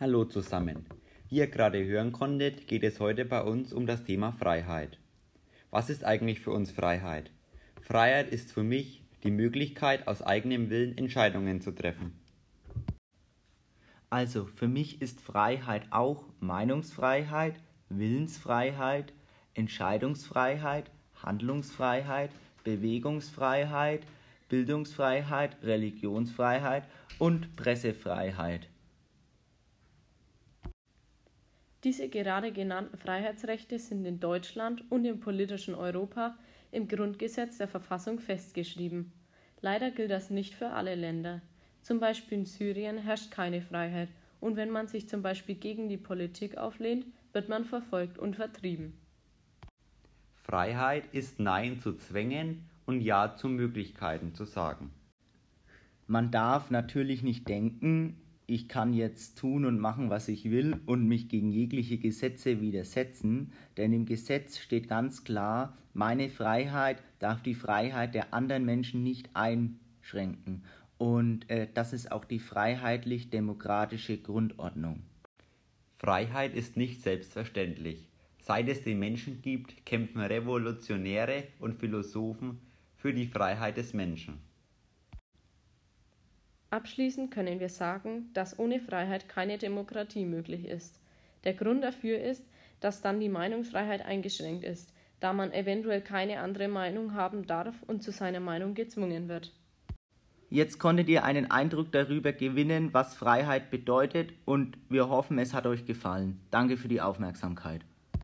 Hallo zusammen. Wie ihr gerade hören konntet, geht es heute bei uns um das Thema Freiheit. Was ist eigentlich für uns Freiheit? Freiheit ist für mich die Möglichkeit, aus eigenem Willen Entscheidungen zu treffen. Also für mich ist Freiheit auch Meinungsfreiheit, Willensfreiheit, Entscheidungsfreiheit, Handlungsfreiheit, Bewegungsfreiheit, Bildungsfreiheit, Religionsfreiheit und Pressefreiheit. Diese gerade genannten Freiheitsrechte sind in Deutschland und im politischen Europa im Grundgesetz der Verfassung festgeschrieben. Leider gilt das nicht für alle Länder. Zum Beispiel in Syrien herrscht keine Freiheit und wenn man sich zum Beispiel gegen die Politik auflehnt, wird man verfolgt und vertrieben. Freiheit ist Nein zu Zwängen und Ja zu Möglichkeiten zu sagen. Man darf natürlich nicht denken, ich kann jetzt tun und machen, was ich will und mich gegen jegliche Gesetze widersetzen, denn im Gesetz steht ganz klar, meine Freiheit darf die Freiheit der anderen Menschen nicht einschränken. Und äh, das ist auch die freiheitlich-demokratische Grundordnung. Freiheit ist nicht selbstverständlich. Seit es den Menschen gibt, kämpfen Revolutionäre und Philosophen für die Freiheit des Menschen. Abschließend können wir sagen, dass ohne Freiheit keine Demokratie möglich ist. Der Grund dafür ist, dass dann die Meinungsfreiheit eingeschränkt ist, da man eventuell keine andere Meinung haben darf und zu seiner Meinung gezwungen wird. Jetzt konntet ihr einen Eindruck darüber gewinnen, was Freiheit bedeutet und wir hoffen, es hat euch gefallen. Danke für die Aufmerksamkeit.